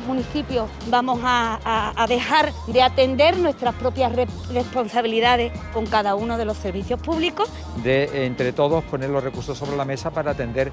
municipios vamos a, dejar de atender nuestras propias responsabilidades con cada uno de los servicios públicos. De entre todos poner los recursos sobre la mesa para atender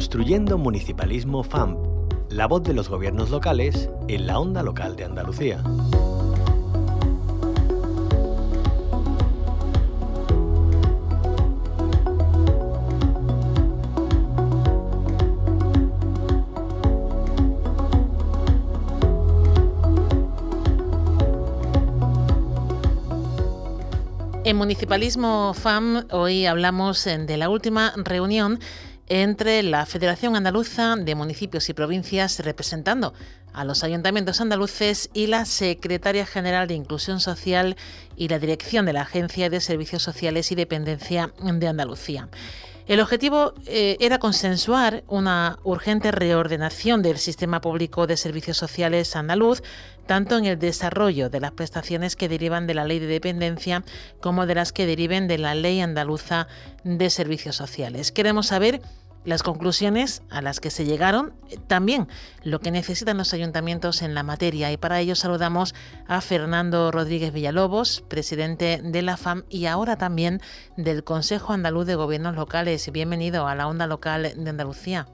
Construyendo Municipalismo FAMP, la voz de los gobiernos locales en la onda local de Andalucía. En Municipalismo FAM hoy hablamos de la última reunión entre la Federación Andaluza de Municipios y Provincias representando a los ayuntamientos andaluces y la Secretaria General de Inclusión Social y la Dirección de la Agencia de Servicios Sociales y Dependencia de Andalucía. El objetivo eh, era consensuar una urgente reordenación del sistema público de servicios sociales andaluz, tanto en el desarrollo de las prestaciones que derivan de la ley de dependencia como de las que deriven de la ley andaluza de servicios sociales. Queremos saber las conclusiones a las que se llegaron, eh, también lo que necesitan los ayuntamientos en la materia. Y para ello saludamos a Fernando Rodríguez Villalobos, presidente de la FAM y ahora también del Consejo Andaluz de Gobiernos Locales. Bienvenido a la onda local de Andalucía.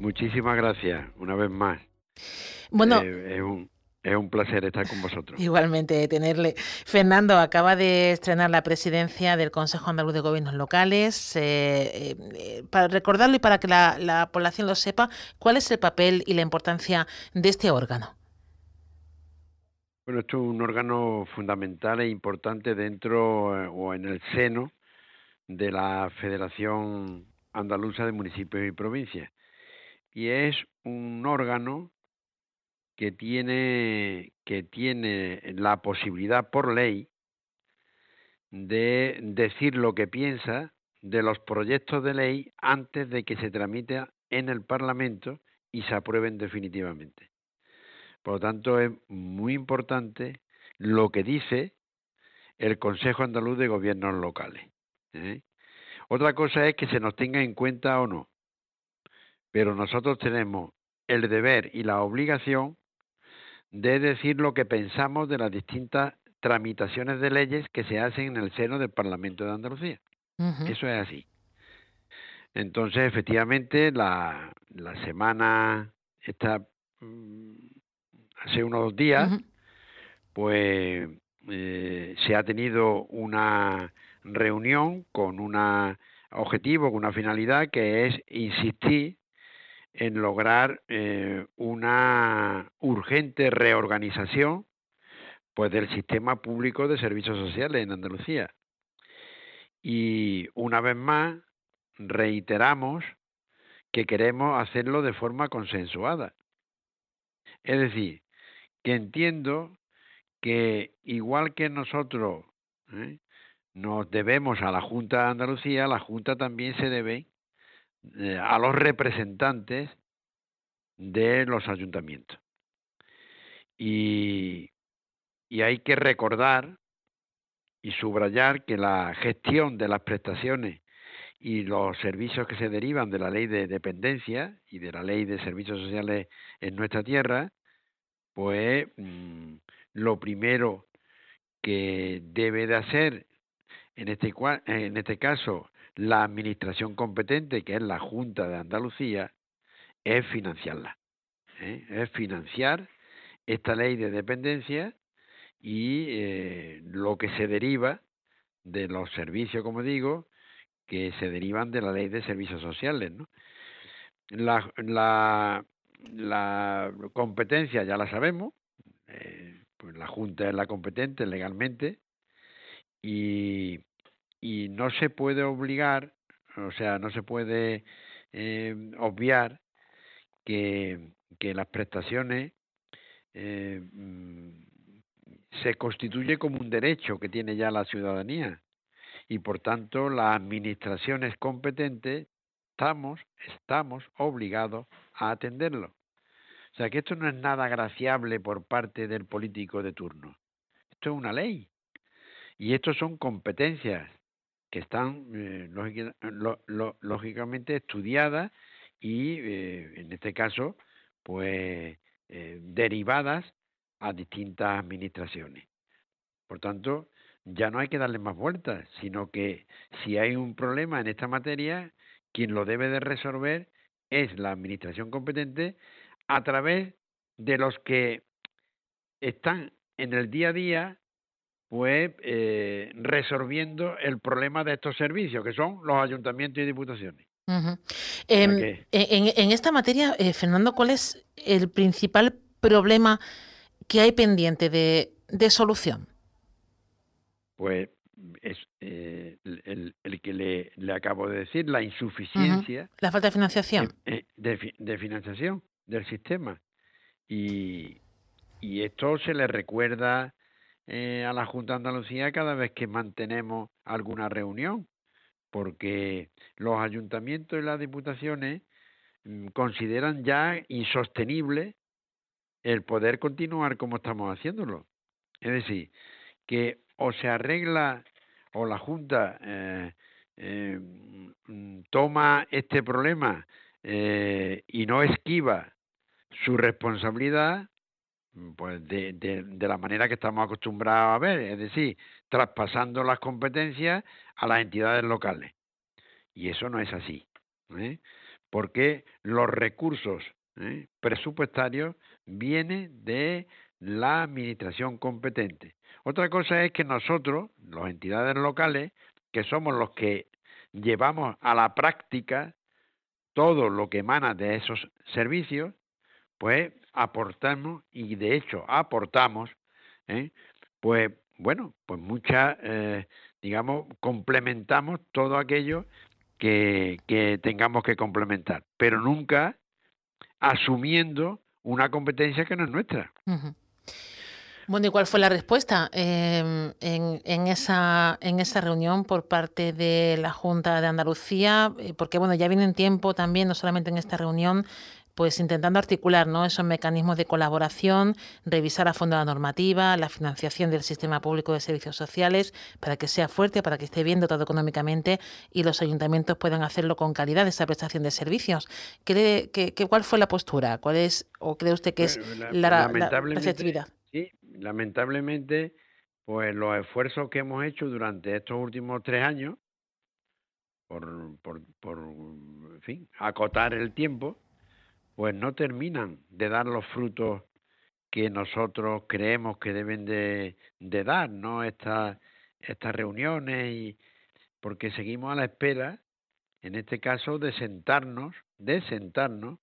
Muchísimas gracias, una vez más. Bueno, eh, es un placer estar con vosotros. Igualmente tenerle. Fernando acaba de estrenar la presidencia del Consejo Andaluz de Gobiernos Locales. Eh, eh, para recordarlo y para que la, población lo sepa, ¿cuál es el papel y la importancia de este órgano? Bueno, esto es un órgano fundamental e importante dentro eh, o en el seno de la Federación Andaluza de Municipios y Provincias. Y es un órgano que tiene, que tiene la posibilidad por ley de decir lo que piensa de los proyectos de ley antes de que se tramite en el Parlamento y se aprueben definitivamente. Por lo tanto, es muy importante lo que dice el Consejo Andaluz de Gobiernos Locales. ¿eh? Otra cosa es que se nos tenga en cuenta o no, pero nosotros tenemos el deber y la obligación de decir lo que pensamos de las distintas tramitaciones de leyes que se hacen en el seno del Parlamento de Andalucía. Eso es así. Entonces, efectivamente, la, la semana, esta, mm, hace unos días, pues eh, se ha tenido una reunión con un objetivo, con una finalidad que es insistir en lograr eh, una urgente reorganización pues del sistema público de servicios sociales en Andalucía. Y una vez más, reiteramos que queremos hacerlo de forma consensuada. Es decir, que entiendo que igual que nosotros ¿eh? nos debemos a la Junta de Andalucía, la Junta también se debe eh, a los representantes de los ayuntamientos. Y, y hay que recordar y subrayar que la gestión de las prestaciones y los servicios que se derivan de la ley de dependencia y de la ley de servicios sociales en nuestra tierra, pues mm, lo primero que debe de hacer en este, en este caso la administración competente, que es la Junta de Andalucía, es financiarla. ¿eh? Es financiar esta ley de dependencia y eh, lo que se deriva de los servicios, como digo, que se derivan de la ley de servicios sociales. ¿no? La, la, la competencia ya la sabemos, eh, pues la Junta es la competente legalmente y, y no se puede obligar, o sea, no se puede eh, obviar que, que las prestaciones eh, mm, se constituye como un derecho que tiene ya la ciudadanía y por tanto las administraciones competentes estamos, estamos obligados a atenderlo. O sea que esto no es nada graciable por parte del político de turno. Esto es una ley. Y esto son competencias que están eh, lógicamente estudiadas y eh, en este caso pues eh, derivadas a distintas administraciones. Por tanto, ya no hay que darle más vueltas, sino que si hay un problema en esta materia, quien lo debe de resolver es la administración competente a través de los que están en el día a día pues eh, resolviendo el problema de estos servicios, que son los ayuntamientos y diputaciones. Em, en, esta materia, eh, Fernando, ¿cuál es el principal problema que hay pendiente de, solución? Pues es eh, el, que le, acabo de decir, la insuficiencia. La falta de financiación. Eh, de, financiación del sistema. Y, y esto se le recuerda a la Junta de Andalucía cada vez que mantenemos alguna reunión porque los ayuntamientos y las diputaciones mm, consideran ya insostenible el poder continuar como estamos haciéndolo. Es decir, que o se arregla o la Junta eh, eh, mm, toma este problema eh, y no esquiva su responsabilidad, pues de, de, la manera que estamos acostumbrados a ver, es decir, traspasando las competencias a las entidades locales. Y eso no es así, ¿eh? porque los recursos ¿eh? presupuestarios vienen de la administración competente. Otra cosa es que nosotros, las entidades locales, que somos los que llevamos a la práctica todo lo que emana de esos servicios, pues aportamos y de hecho aportamos, ¿eh? pues bueno, pues muchas, eh, digamos, complementamos todo aquello que, que tengamos que complementar, pero nunca asumiendo una competencia que no es nuestra. Bueno, ¿y cuál fue la respuesta em, en, en, esa, en esa reunión por parte de la Junta de Andalucía? Eh, porque, bueno, ya viene en tiempo también, no solamente en esta reunión, pues intentando articular ¿no? esos mecanismos de colaboración, revisar a fondo la normativa, la financiación del sistema público de servicios sociales, para que sea fuerte, para que esté bien dotado económicamente y los ayuntamientos puedan hacerlo con calidad esa prestación de servicios. ¿Cree, que, ¿Cuál fue la postura? ¿Cuál es, o cree usted que es la, receptividad? Sí, lamentablemente, pues los esfuerzos que hemos hecho durante estos últimos tres años, por, por, por en fin, acotar el tiempo, pues no terminan de dar los frutos que nosotros creemos que deben de, dar, ¿no? Estas, estas reuniones y porque seguimos a la espera, en este caso, de sentarnos, de sentarnos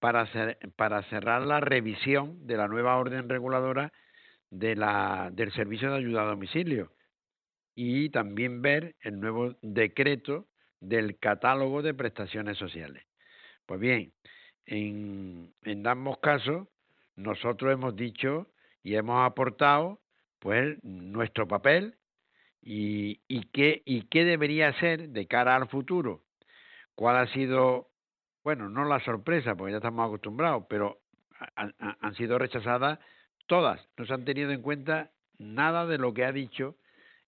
para, para cerrar la revisión de la nueva orden reguladora de la, del servicio de ayuda a domicilio. y también ver el nuevo decreto del catálogo de prestaciones sociales. Pues bien, en, en ambos casos nosotros hemos dicho y hemos aportado pues nuestro papel y, y, qué, y qué debería ser de cara al futuro. ¿Cuál ha sido, bueno, no la sorpresa, porque ya estamos acostumbrados, pero han, sido rechazadas todas, no se han tenido en cuenta nada de lo que ha dicho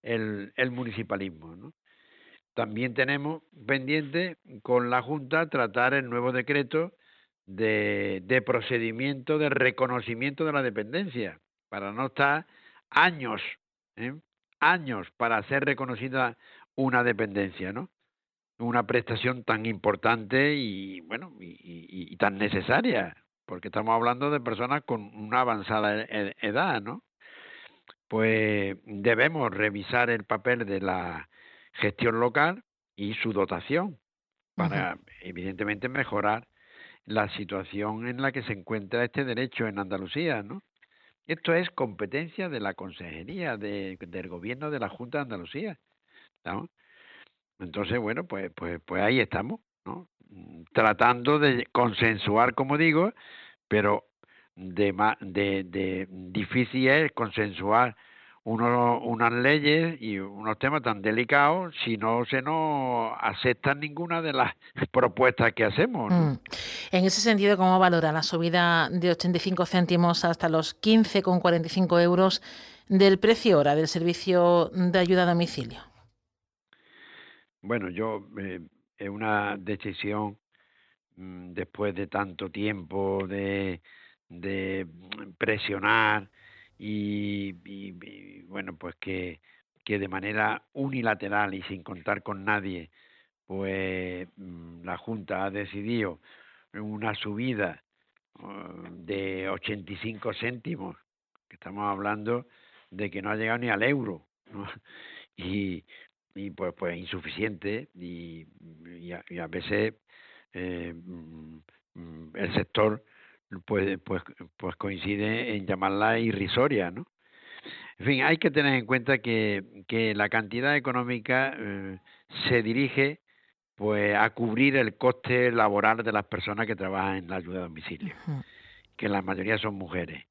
el, el municipalismo. También tenemos pendiente con la Junta tratar el nuevo decreto de, de procedimiento de reconocimiento de la dependencia, para no estar años, ¿eh? años para ser reconocida una dependencia, ¿no? Una prestación tan importante y bueno y, y, y tan necesaria, porque estamos hablando de personas con una avanzada e, edad, ¿no? Pues debemos revisar el papel de la gestión local y su dotación para, uh -huh. evidentemente, mejorar la situación en la que se encuentra este derecho en Andalucía, ¿no? Esto es competencia de la Consejería de, del Gobierno de la Junta de Andalucía, ¿no? Entonces, bueno, pues, pues, pues ahí estamos, ¿no? Tratando de consensuar, como digo, pero de, de, de difícil es consensuar uno, unas leyes y unos temas tan delicados si no se nos aceptan ninguna de las propuestas que hacemos. ¿no? Mm. En ese sentido, ¿cómo valora la subida de 85 céntimos hasta los 15,45 euros del precio hora del servicio de ayuda a domicilio? Bueno, yo eh, es una decisión mmm, después de tanto tiempo de, de presionar y, y, bueno, pues que, que de manera unilateral y sin contar con nadie, pues mm, la Junta ha decidido una subida uh, de 85 céntimos, que estamos hablando de que no ha llegado ni al euro, y, y pues pues insuficiente y, y, a, y a veces eh, mm, mm, el sector pues, pues, pues coincide en llamarla irrisoria, ¿no? En fin, hay que tener en cuenta que, que la cantidad económica eh, se dirige pues a cubrir el coste laboral de las personas que trabajan en la ayuda a domicilio, uh -huh. que la mayoría son mujeres.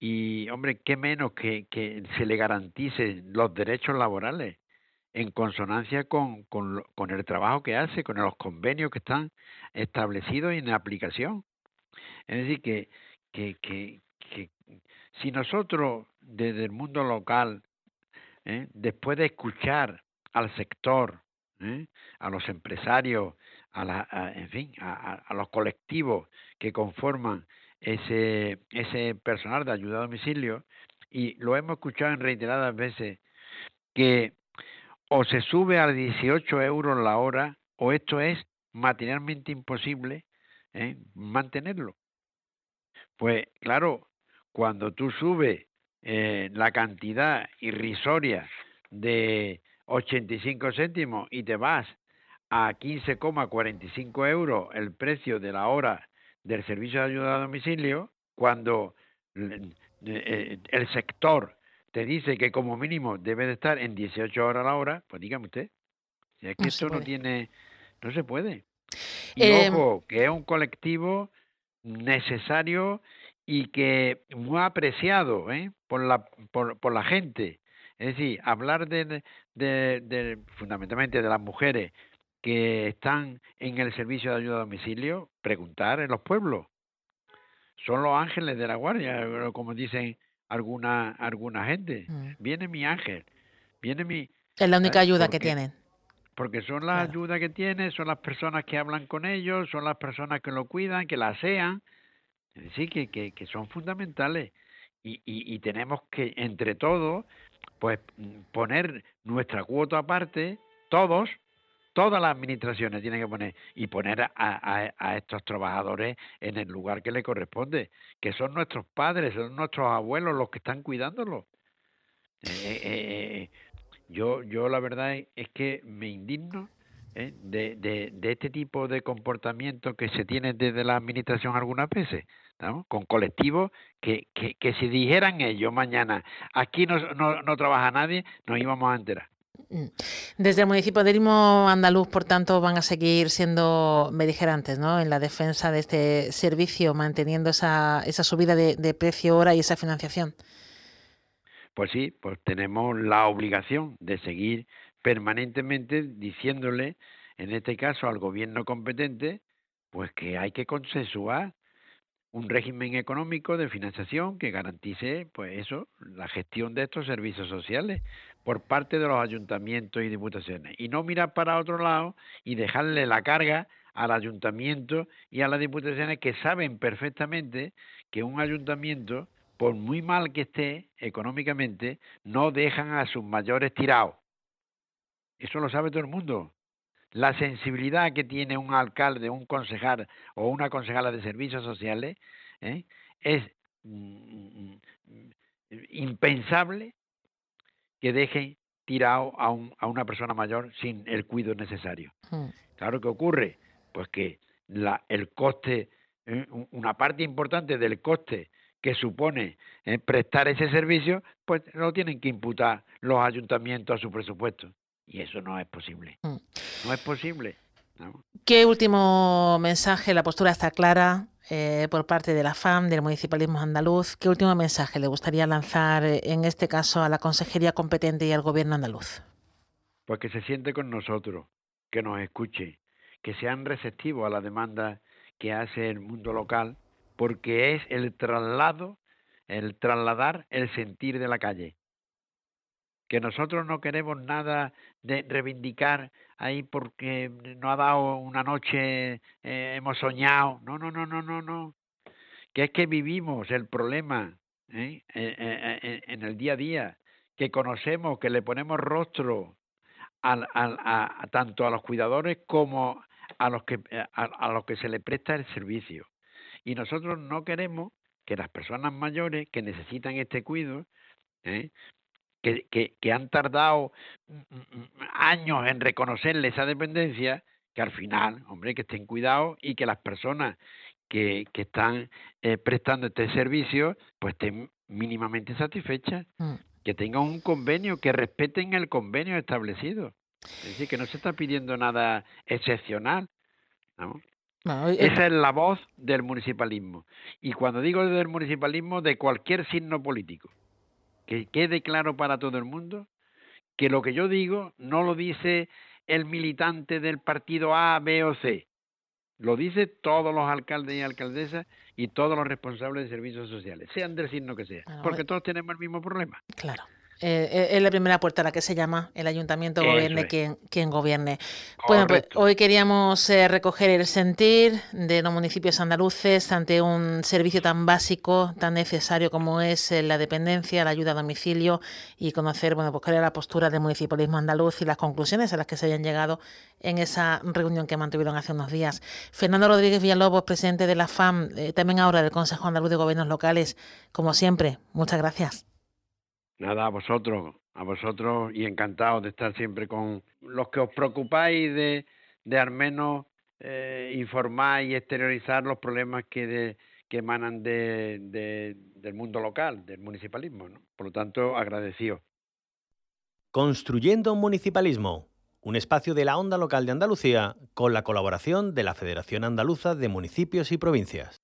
Y, hombre, qué menos que, que se le garanticen los derechos laborales en consonancia con, con, con el trabajo que hace, con los convenios que están establecidos y en aplicación. Es decir, que, que, que, que si nosotros desde el mundo local, ¿eh? después de escuchar al sector, ¿eh? a los empresarios, a la, a, en fin, a, a, los colectivos que conforman ese, ese personal de ayuda a domicilio, y lo hemos escuchado en reiteradas veces, que o se sube a 18 euros la hora, o esto es materialmente imposible ¿eh? mantenerlo. Pues claro, cuando tú subes eh, la cantidad irrisoria de 85 céntimos y te vas a 15,45 euros el precio de la hora del servicio de ayuda a domicilio, cuando eh, el sector te dice que como mínimo debe de estar en 18 horas la hora, pues dígame usted, si es que no esto no tiene, no se puede. Y eh, ojo, que es un colectivo necesario y que muy apreciado ¿eh? por, la, por, por la gente. Es decir, hablar de, de, de, fundamentalmente de las mujeres que están en el servicio de ayuda a domicilio, preguntar en los pueblos. Son los ángeles de la guardia, como dicen alguna alguna gente. Mm. Viene mi ángel, viene mi... Es la única ayuda que tienen. Porque son las claro. ayudas que tienen, son las personas que hablan con ellos, son las personas que lo cuidan, que la asean. Es decir, que, que, que son fundamentales. Y, y, y tenemos que, entre todos, pues poner nuestra cuota aparte, todos, todas las administraciones tienen que poner y poner a, a, a, estos trabajadores en el lugar que le corresponde, que son nuestros padres, son nuestros abuelos los que están cuidándolos. Eh, eh, eh, yo, yo la verdad es que me indigno ¿eh? de, este tipo de comportamiento que se tiene desde la administración algunas veces, con colectivos que, que, si dijeran ellos mañana, aquí no, no, no trabaja nadie, nos íbamos a enterar. Mm. Desde el municipio de Limo Andaluz, por tanto, van a seguir siendo beligerantes ¿no? en la defensa de este servicio, manteniendo esa, esa subida de, de precio hora y esa financiación. Pues sí, pues tenemos la obligación de seguir permanentemente diciéndole, en este caso al gobierno competente, pues que hay que consensuar un régimen económico de financiación que garantice, pues eso, la gestión de estos servicios sociales por parte de los ayuntamientos y diputaciones. Y no mirar para otro lado y dejarle la carga al ayuntamiento y a las diputaciones que saben perfectamente que un ayuntamiento, por muy mal que esté económicamente, no dejan a sus mayores tirados. Eso lo sabe todo el mundo. La sensibilidad que tiene un alcalde, un concejal o una concejala de servicios sociales ¿eh? es mm, mm, impensable que deje tirado a, un, a una persona mayor sin el cuidado necesario. Hmm. Claro que ocurre, pues que la, el coste, ¿eh? una parte importante del coste que supone ¿eh? prestar ese servicio, pues lo tienen que imputar los ayuntamientos a su presupuesto. Y eso no es posible. Mm. No es posible. ¿Qué último mensaje? La postura está clara eh, por parte de la FAM, del municipalismo andaluz. ¿Qué último mensaje le gustaría lanzar eh, en este caso a la consejería competente y al gobierno andaluz? Pues que se siente con nosotros, que nos escuche, que sean receptivos a la demanda que hace el mundo local, porque es el traslado, el trasladar el sentir de la calle que nosotros no queremos nada de reivindicar ahí porque no ha dado una noche, eh, hemos soñado. No, no, no, no, no, no. Que es que vivimos el problema ¿eh? eh en el día a día, que conocemos, que le ponemos rostro al, al, a, tanto a los cuidadores como a los que a, a los que se le presta el servicio. Y nosotros no queremos que las personas mayores que necesitan este cuidado ¿eh? que, que, han tardado mm, mm, mm, años en reconocerle esa dependencia, que al final, hombre, que estén cuidados y que las personas que, que están eh, prestando este servicio, pues estén mínimamente satisfechas, que tengan un convenio, que respeten el convenio establecido. Es decir, que no se está pidiendo nada excepcional. Esa es la voz del municipalismo. Y cuando digo del municipalismo, de cualquier signo político que quede claro para todo el mundo que lo que yo digo no lo dice el militante del partido A, B o C. Lo dice todos los alcaldes y alcaldesas y todos los responsables de servicios sociales, sean del signo que sea, porque todos tenemos el mismo problema. Claro. Eh, eh, es la primera puerta a la que se llama el ayuntamiento gobierne quien, quien, gobierne. Bueno, pues hoy queríamos eh, recoger el sentir de los municipios andaluces ante un servicio tan básico, tan necesario como es la dependencia, la ayuda a domicilio y conocer, bueno, pues cuál era la postura del municipalismo andaluz y las conclusiones a las que se hayan llegado en esa reunión que mantuvieron hace unos días. Fernando Rodríguez Villalobos, presidente de la FAM, también ahora del Consejo Andaluz de Gobiernos Locales, como siempre, muchas gracias. Nada, a vosotros, a vosotros y encantado de estar siempre con los que os preocupáis de, de al menos eh, informar y exteriorizar los problemas que, que emanan de, del mundo local, del municipalismo. ¿no? Por lo tanto, agradecido. Construyendo un municipalismo, un espacio de la onda local de Andalucía con la colaboración de la Federación Andaluza de Municipios y Provincias.